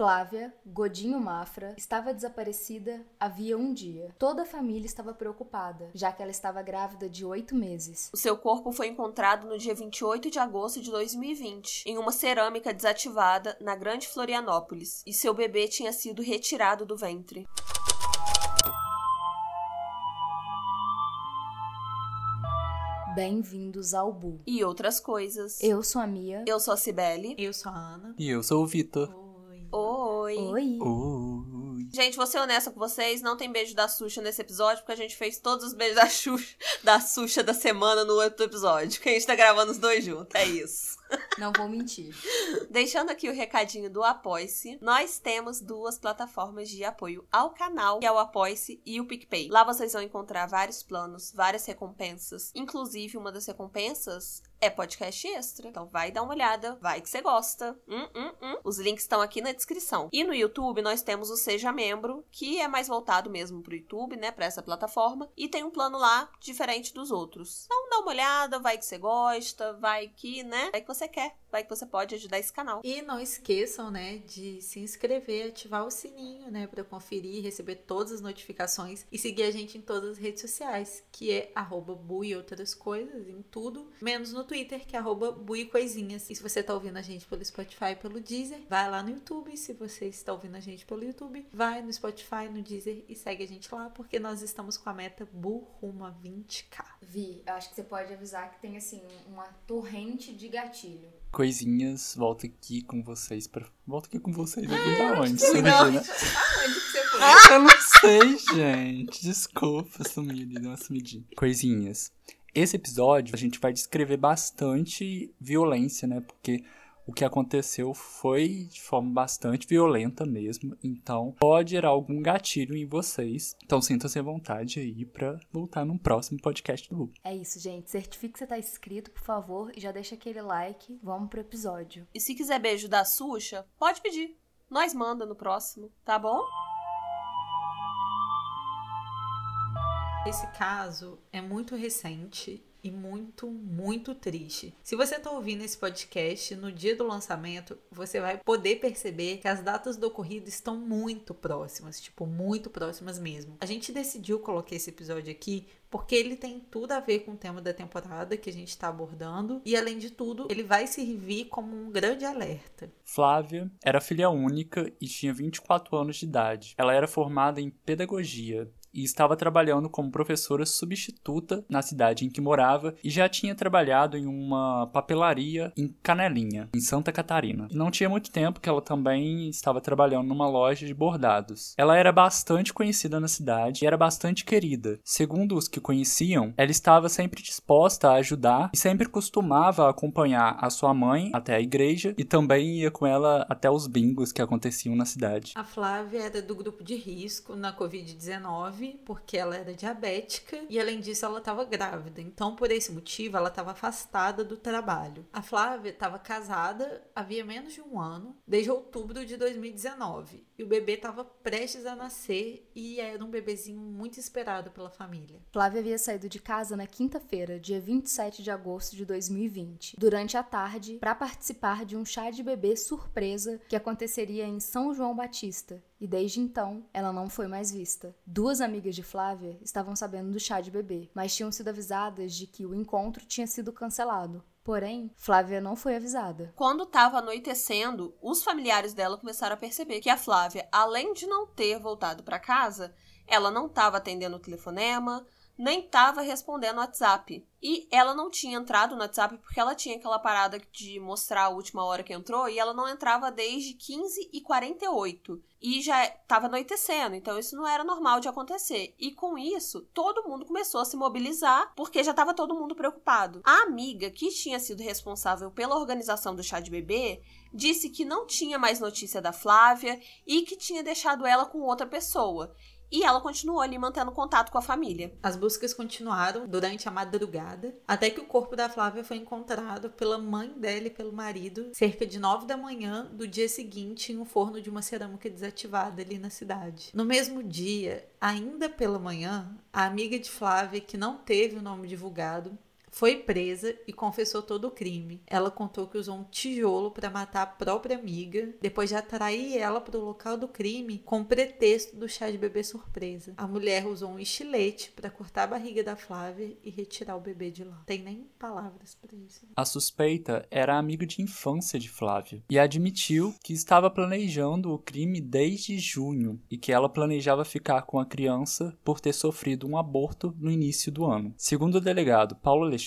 Flávia Godinho Mafra estava desaparecida havia um dia. Toda a família estava preocupada, já que ela estava grávida de oito meses. O seu corpo foi encontrado no dia 28 de agosto de 2020, em uma cerâmica desativada na Grande Florianópolis, e seu bebê tinha sido retirado do ventre. Bem-vindos ao Bu. E outras coisas. Eu sou a Mia. Eu sou a Cibele. Eu sou a Ana. E eu sou o Vitor. Oi. Oi. Oi. Gente, vou ser honesta com vocês, não tem beijo da Xuxa nesse episódio, porque a gente fez todos os beijos da Xuxa da, Xuxa da semana no outro episódio, que a gente tá gravando os dois juntos, é isso. Não vou mentir. Deixando aqui o recadinho do Apoie-se, nós temos duas plataformas de apoio ao canal, que é o Apoie-se e o PicPay. Lá vocês vão encontrar vários planos, várias recompensas, inclusive uma das recompensas é podcast extra. Então vai dar uma olhada, vai que você gosta. Hum, hum, hum. Os links estão aqui na descrição. E no YouTube nós temos o Seja Membro, que é mais voltado mesmo pro YouTube, né, para essa plataforma, e tem um plano lá diferente dos outros. Então dá uma olhada, vai que você gosta, vai que, né, vai que você quer, vai que você pode ajudar esse canal. E não esqueçam, né, de se inscrever, ativar o sininho, né, para conferir, receber todas as notificações e seguir a gente em todas as redes sociais, que é arroba bu e outras coisas, em tudo, menos no Twitter, que é arroba bui coisinhas. E se você tá ouvindo a gente pelo Spotify e pelo Deezer, vai lá no YouTube. Se você está ouvindo a gente pelo YouTube, vai no Spotify, no Deezer e segue a gente lá, porque nós estamos com a meta bu rumo a 20k. Vi, eu acho que você pode avisar que tem assim uma torrente de gatilho. Coisinhas, volto aqui com vocês pra. Volto aqui com vocês aqui É, da onde? sei Você imagina? Foi? Eu não sei, gente. Desculpa, sumi ali, deu uma sumidinha. Coisinhas. Esse episódio a gente vai descrever bastante violência, né? Porque o que aconteceu foi de forma bastante violenta mesmo. Então pode gerar algum gatilho em vocês. Então sintam-se à vontade aí pra voltar num próximo podcast do Lu. É isso, gente. Certifique que você tá inscrito, por favor, e já deixa aquele like. Vamos pro episódio. E se quiser beijo da Xuxa, pode pedir. Nós manda no próximo, tá bom? Esse caso é muito recente e muito, muito triste. Se você está ouvindo esse podcast no dia do lançamento, você vai poder perceber que as datas do ocorrido estão muito próximas, tipo, muito próximas mesmo. A gente decidiu colocar esse episódio aqui porque ele tem tudo a ver com o tema da temporada que a gente está abordando e, além de tudo, ele vai servir como um grande alerta. Flávia era filha única e tinha 24 anos de idade. Ela era formada em pedagogia e estava trabalhando como professora substituta na cidade em que morava e já tinha trabalhado em uma papelaria em Canelinha, em Santa Catarina. E não tinha muito tempo que ela também estava trabalhando numa loja de bordados. Ela era bastante conhecida na cidade e era bastante querida. Segundo os que conheciam, ela estava sempre disposta a ajudar e sempre costumava acompanhar a sua mãe até a igreja e também ia com ela até os bingos que aconteciam na cidade. A Flávia era do grupo de risco na Covid-19 porque ela era diabética e, além disso, ela estava grávida. Então, por esse motivo, ela estava afastada do trabalho. A Flávia estava casada havia menos de um ano, desde outubro de 2019. E o bebê estava prestes a nascer e era um bebezinho muito esperado pela família. Flávia havia saído de casa na quinta-feira, dia 27 de agosto de 2020, durante a tarde, para participar de um chá de bebê surpresa que aconteceria em São João Batista. E desde então, ela não foi mais vista. Duas amigas de Flávia estavam sabendo do chá de bebê, mas tinham sido avisadas de que o encontro tinha sido cancelado. Porém, Flávia não foi avisada. Quando tava anoitecendo, os familiares dela começaram a perceber que a Flávia, além de não ter voltado para casa, ela não estava atendendo o telefonema, nem estava respondendo o WhatsApp. E ela não tinha entrado no WhatsApp porque ela tinha aquela parada de mostrar a última hora que entrou e ela não entrava desde 15 e 48 e já estava anoitecendo, então isso não era normal de acontecer. E com isso, todo mundo começou a se mobilizar porque já estava todo mundo preocupado. A amiga que tinha sido responsável pela organização do chá de bebê disse que não tinha mais notícia da Flávia e que tinha deixado ela com outra pessoa. E ela continuou ali mantendo contato com a família. As buscas continuaram durante a madrugada, até que o corpo da Flávia foi encontrado pela mãe dela e pelo marido, cerca de 9 da manhã do dia seguinte, em um forno de uma cerâmica desativada ali na cidade. No mesmo dia, ainda pela manhã, a amiga de Flávia, que não teve o nome divulgado, foi presa e confessou todo o crime. Ela contou que usou um tijolo para matar a própria amiga, depois de atrair ela para o local do crime com o pretexto do chá de bebê surpresa. A mulher usou um estilete para cortar a barriga da Flávia e retirar o bebê de lá. Tem nem palavras para isso. A suspeita era amiga de infância de Flávia e admitiu que estava planejando o crime desde junho e que ela planejava ficar com a criança por ter sofrido um aborto no início do ano. Segundo o delegado Paulo Alexandre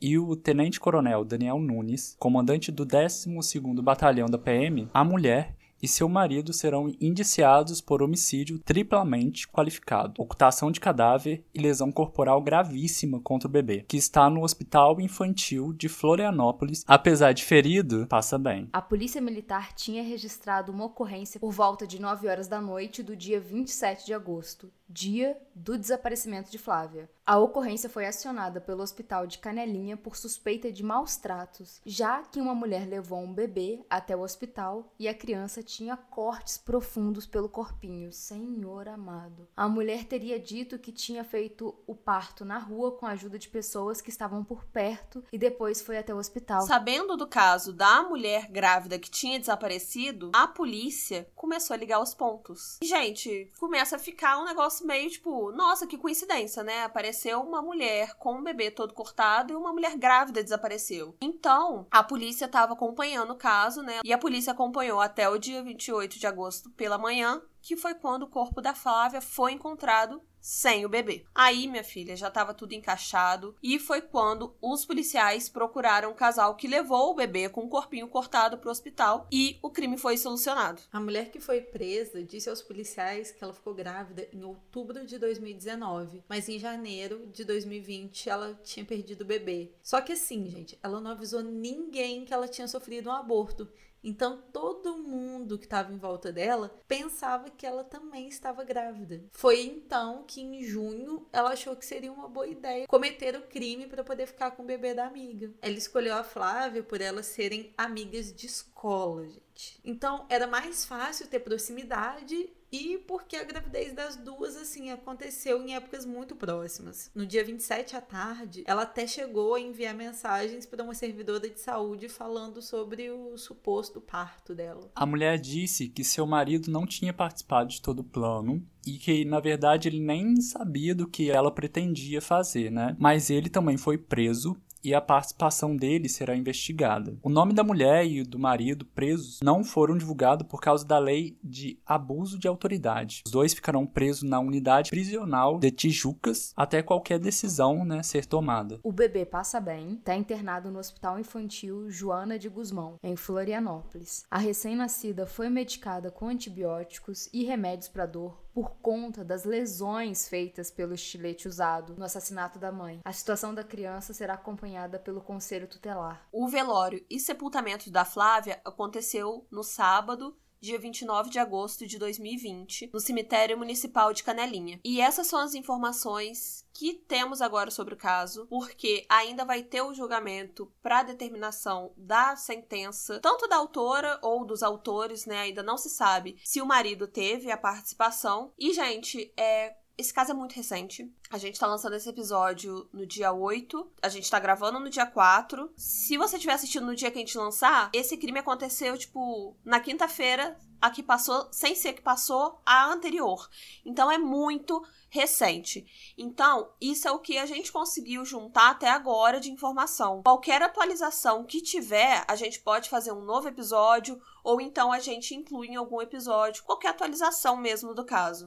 e o tenente-coronel Daniel Nunes, comandante do 12º Batalhão da PM, a mulher e seu marido serão indiciados por homicídio triplamente qualificado, ocultação de cadáver e lesão corporal gravíssima contra o bebê, que está no Hospital Infantil de Florianópolis. Apesar de ferido, passa bem. A Polícia Militar tinha registrado uma ocorrência por volta de 9 horas da noite do dia 27 de agosto, dia do desaparecimento de Flávia. A ocorrência foi acionada pelo Hospital de Canelinha por suspeita de maus tratos, já que uma mulher levou um bebê até o hospital e a criança tinha cortes profundos pelo corpinho. Senhor amado. A mulher teria dito que tinha feito o parto na rua com a ajuda de pessoas que estavam por perto e depois foi até o hospital. Sabendo do caso da mulher grávida que tinha desaparecido, a polícia começou a ligar os pontos. E, gente, começa a ficar um negócio meio tipo, nossa, que coincidência, né? Apareceu uma mulher com um bebê todo cortado e uma mulher grávida desapareceu. Então, a polícia estava acompanhando o caso, né? E a polícia acompanhou até o dia 28 de agosto pela manhã, que foi quando o corpo da Flávia foi encontrado sem o bebê. Aí, minha filha, já estava tudo encaixado e foi quando os policiais procuraram o casal que levou o bebê com o corpinho cortado para o hospital e o crime foi solucionado. A mulher que foi presa disse aos policiais que ela ficou grávida em outubro de 2019, mas em janeiro de 2020 ela tinha perdido o bebê. Só que assim, gente, ela não avisou ninguém que ela tinha sofrido um aborto. Então todo mundo que estava em volta dela pensava que ela também estava grávida. Foi então que em junho ela achou que seria uma boa ideia cometer o crime para poder ficar com o bebê da amiga. Ela escolheu a Flávia por elas serem amigas de escola, gente. Então era mais fácil ter proximidade e porque a gravidez das duas, assim, aconteceu em épocas muito próximas. No dia 27 à tarde, ela até chegou a enviar mensagens para uma servidora de saúde falando sobre o suposto parto dela. A mulher disse que seu marido não tinha participado de todo o plano e que na verdade ele nem sabia do que ela pretendia fazer, né? Mas ele também foi preso e a participação dele será investigada. O nome da mulher e do marido presos não foram divulgados por causa da lei de abuso de autoridade. Os dois ficarão presos na unidade prisional de Tijucas até qualquer decisão né, ser tomada. O bebê passa bem, está internado no Hospital Infantil Joana de Guzmão, em Florianópolis. A recém-nascida foi medicada com antibióticos e remédios para dor por conta das lesões feitas pelo estilete usado no assassinato da mãe. A situação da criança será acompanhada pelo conselho tutelar. O velório e sepultamento da Flávia aconteceu no sábado, dia 29 de agosto de 2020, no cemitério municipal de Canelinha. E essas são as informações que temos agora sobre o caso, porque ainda vai ter o julgamento para determinação da sentença, tanto da autora ou dos autores, né? Ainda não se sabe se o marido teve a participação. E, gente, é esse caso é muito recente. A gente tá lançando esse episódio no dia 8. A gente tá gravando no dia 4. Se você estiver assistindo no dia que a gente lançar, esse crime aconteceu, tipo, na quinta-feira, a que passou, sem ser que passou a anterior. Então é muito recente. Então, isso é o que a gente conseguiu juntar até agora de informação. Qualquer atualização que tiver, a gente pode fazer um novo episódio ou então a gente inclui em algum episódio qualquer atualização mesmo do caso.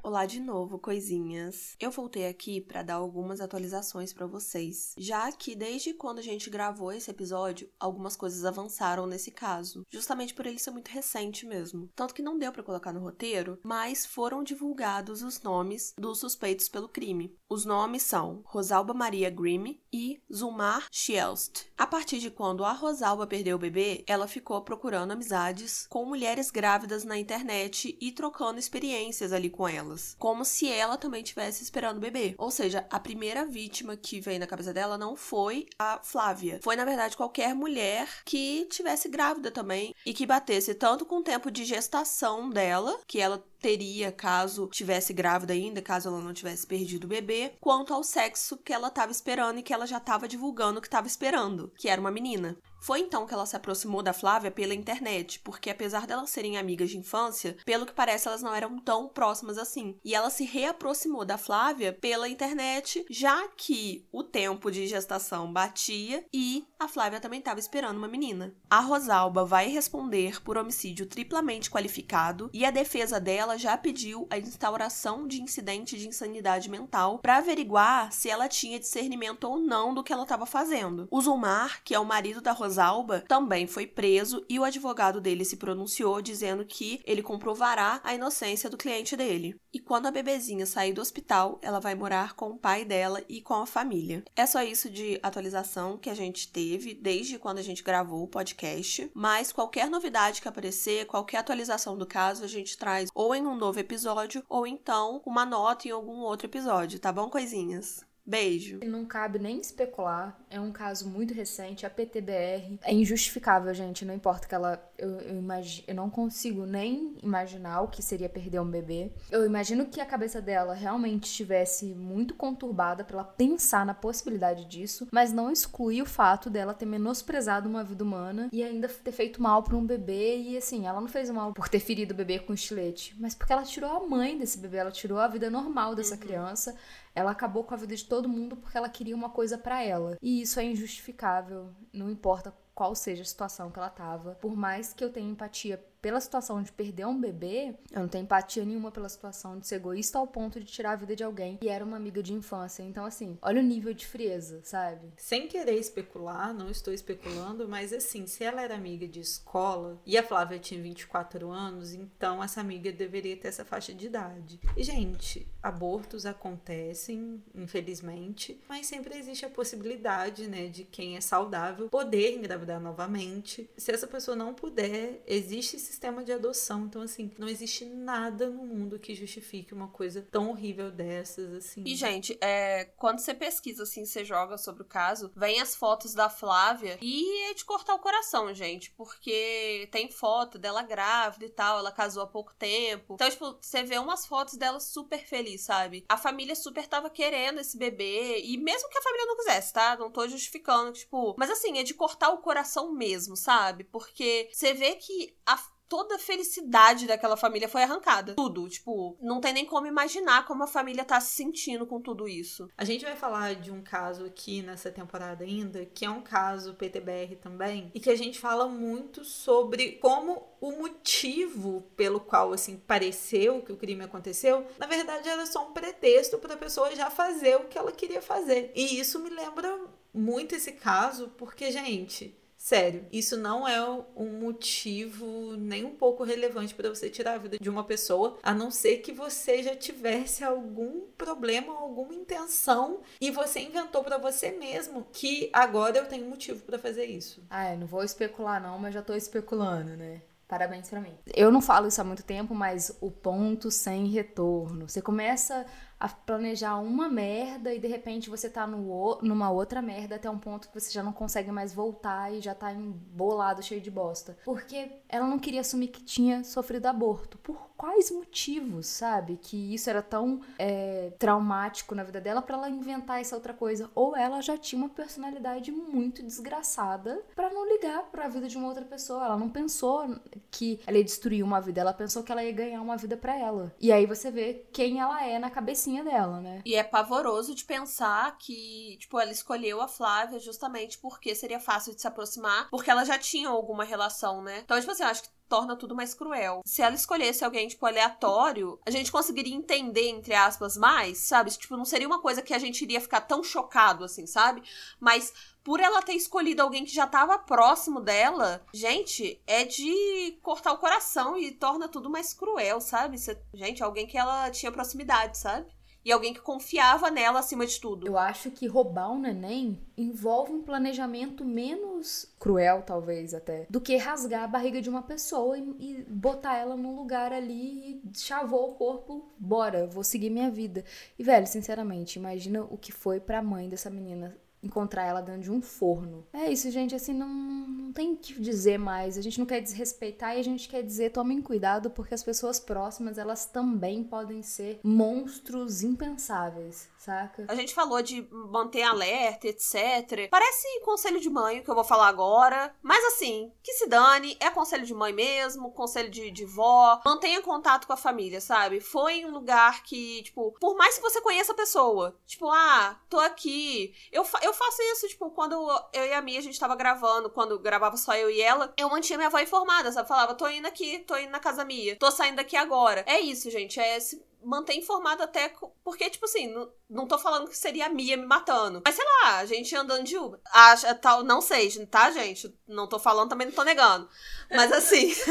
Olá de novo, coisinhas. Eu voltei aqui para dar algumas atualizações para vocês, já que desde quando a gente gravou esse episódio, algumas coisas avançaram nesse caso, justamente por ele ser muito recente mesmo. Tanto que não deu para colocar no roteiro, mas foram divulgados os nomes dos suspeitos pelo crime. Os nomes são Rosalba Maria Grimm e Zulmar Schielst. A partir de quando a Rosalba perdeu o bebê, ela ficou procurando amizades com mulheres grávidas na internet e trocando experiências ali com elas, como se ela também estivesse esperando o bebê. Ou seja, a primeira vítima que veio na cabeça dela não foi a Flávia, foi na verdade qualquer mulher que tivesse grávida também e que batesse tanto com o tempo de gestação dela, que ela teria caso tivesse grávida ainda, caso ela não tivesse perdido o bebê, quanto ao sexo que ela estava esperando e que ela já estava divulgando que estava esperando, que era uma menina. Foi então que ela se aproximou da Flávia pela internet, porque apesar delas serem amigas de infância, pelo que parece elas não eram tão próximas assim. E ela se reaproximou da Flávia pela internet, já que o tempo de gestação batia e a Flávia também estava esperando uma menina. A Rosalba vai responder por homicídio triplamente qualificado e a defesa dela já pediu a instauração de incidente de insanidade mental para averiguar se ela tinha discernimento ou não do que ela estava fazendo. O Zumar, que é o marido da Rosalba também foi preso e o advogado dele se pronunciou dizendo que ele comprovará a inocência do cliente dele. E quando a bebezinha sair do hospital, ela vai morar com o pai dela e com a família. É só isso de atualização que a gente teve desde quando a gente gravou o podcast, mas qualquer novidade que aparecer, qualquer atualização do caso, a gente traz ou em um novo episódio ou então uma nota em algum outro episódio, tá bom, coisinhas? Beijo. Não cabe nem especular. É um caso muito recente. A PTBR é injustificável, gente. Não importa que ela. Eu, eu, imag... eu não consigo nem imaginar o que seria perder um bebê. Eu imagino que a cabeça dela realmente estivesse muito conturbada para ela pensar na possibilidade disso, mas não exclui o fato dela ter menosprezado uma vida humana e ainda ter feito mal para um bebê. E assim, ela não fez mal por ter ferido o bebê com estilete, mas porque ela tirou a mãe desse bebê, ela tirou a vida normal dessa uhum. criança ela acabou com a vida de todo mundo porque ela queria uma coisa para ela. E isso é injustificável, não importa qual seja a situação que ela tava. Por mais que eu tenha empatia pela situação de perder um bebê, eu não tenho empatia nenhuma pela situação de ser egoísta ao ponto de tirar a vida de alguém e era uma amiga de infância. Então, assim, olha o nível de frieza, sabe? Sem querer especular, não estou especulando, mas assim, se ela era amiga de escola e a Flávia tinha 24 anos, então essa amiga deveria ter essa faixa de idade. E, gente, abortos acontecem, infelizmente, mas sempre existe a possibilidade, né, de quem é saudável poder engravidar novamente. Se essa pessoa não puder, existe sistema de adoção. Então, assim, não existe nada no mundo que justifique uma coisa tão horrível dessas, assim. E, gente, é, quando você pesquisa, assim, você joga sobre o caso, vem as fotos da Flávia e é de cortar o coração, gente, porque tem foto dela grávida e tal, ela casou há pouco tempo. Então, tipo, você vê umas fotos dela super feliz, sabe? A família super tava querendo esse bebê, e mesmo que a família não quisesse, tá? Não tô justificando, tipo, mas assim, é de cortar o coração mesmo, sabe? Porque você vê que a toda a felicidade daquela família foi arrancada. Tudo. Tipo, não tem nem como imaginar como a família tá se sentindo com tudo isso. A gente vai falar de um caso aqui nessa temporada ainda, que é um caso PTBR também, e que a gente fala muito sobre como o motivo pelo qual, assim, pareceu que o crime aconteceu, na verdade era só um pretexto para a pessoa já fazer o que ela queria fazer. E isso me lembra muito esse caso, porque, gente, Sério, isso não é um motivo nem um pouco relevante para você tirar a vida de uma pessoa, a não ser que você já tivesse algum problema, alguma intenção e você inventou para você mesmo que agora eu tenho motivo para fazer isso. Ah, eu não vou especular não, mas já tô especulando, né? Parabéns para mim. Eu não falo isso há muito tempo, mas o ponto sem retorno. Você começa a planejar uma merda e de repente você tá no, numa outra merda até um ponto que você já não consegue mais voltar e já tá embolado, cheio de bosta. Porque ela não queria assumir que tinha sofrido aborto. Por quais motivos, sabe? Que isso era tão é, traumático na vida dela para ela inventar essa outra coisa. Ou ela já tinha uma personalidade muito desgraçada para não ligar para a vida de uma outra pessoa. Ela não pensou que ela ia destruir uma vida, ela pensou que ela ia ganhar uma vida para ela. E aí você vê quem ela é na cabecinha dela, né? E é pavoroso de pensar que, tipo, ela escolheu a Flávia justamente porque seria fácil de se aproximar, porque ela já tinha alguma relação, né? Então, tipo assim, eu acho que torna tudo mais cruel. Se ela escolhesse alguém, tipo, aleatório, a gente conseguiria entender, entre aspas, mais, sabe? Tipo, não seria uma coisa que a gente iria ficar tão chocado, assim, sabe? Mas por ela ter escolhido alguém que já estava próximo dela, gente, é de cortar o coração e torna tudo mais cruel, sabe? Gente, alguém que ela tinha proximidade, sabe? E alguém que confiava nela acima de tudo. Eu acho que roubar um neném envolve um planejamento menos cruel, talvez até, do que rasgar a barriga de uma pessoa e, e botar ela num lugar ali e chavou o corpo, bora, vou seguir minha vida. E, velho, sinceramente, imagina o que foi pra mãe dessa menina encontrar ela dentro de um forno. É isso, gente, assim, não, não tem o que dizer mais. A gente não quer desrespeitar e a gente quer dizer tomem cuidado porque as pessoas próximas, elas também podem ser monstros impensáveis, saca? A gente falou de manter alerta, etc. Parece conselho de mãe, que eu vou falar agora. Mas assim, que se dane, é conselho de mãe mesmo, conselho de, de vó. Mantenha contato com a família, sabe? Foi em um lugar que, tipo, por mais que você conheça a pessoa, tipo, ah, tô aqui. Eu, fa eu faço isso, tipo, quando eu e a Mia a gente tava gravando, quando gravava só eu e ela, eu mantinha minha avó informada, sabe? Falava, tô indo aqui, tô indo na casa Mia, tô saindo daqui agora. É isso, gente, é se manter informado até. Porque, tipo assim, não, não tô falando que seria a Mia me matando. Mas sei lá, a gente andando de Uber. Acha, tal, não sei, tá, gente? Não tô falando, também não tô negando. Mas assim.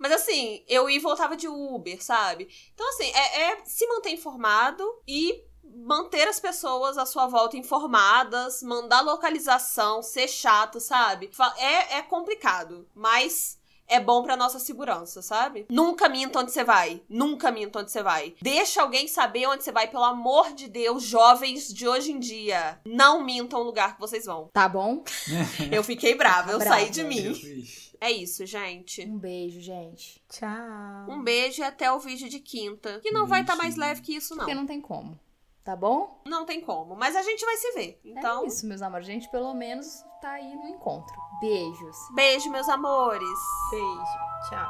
Mas assim, eu ia e voltava de Uber, sabe? Então, assim, é, é se manter informado e manter as pessoas à sua volta informadas, mandar localização, ser chato, sabe? É, é complicado, mas é bom pra nossa segurança, sabe? Nunca minta onde você vai. Nunca minta onde você vai. Deixa alguém saber onde você vai, pelo amor de Deus, jovens de hoje em dia. Não mintam o lugar que vocês vão. Tá bom? eu fiquei brava, eu Brava. saí de mim. É isso, gente. Um beijo, gente. Tchau. Um beijo e até o vídeo de quinta. Que não vai estar tá mais leve que isso, não. Porque não tem como. Tá bom? Não tem como. Mas a gente vai se ver. Então. É isso, meus amores. A gente pelo menos tá aí no encontro. Beijos. Beijo, meus amores. Beijo. Tchau.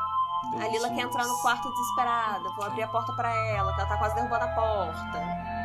A Lila quer entrar no quarto desesperada. Vou abrir a porta para ela, que ela tá quase derrubando a porta.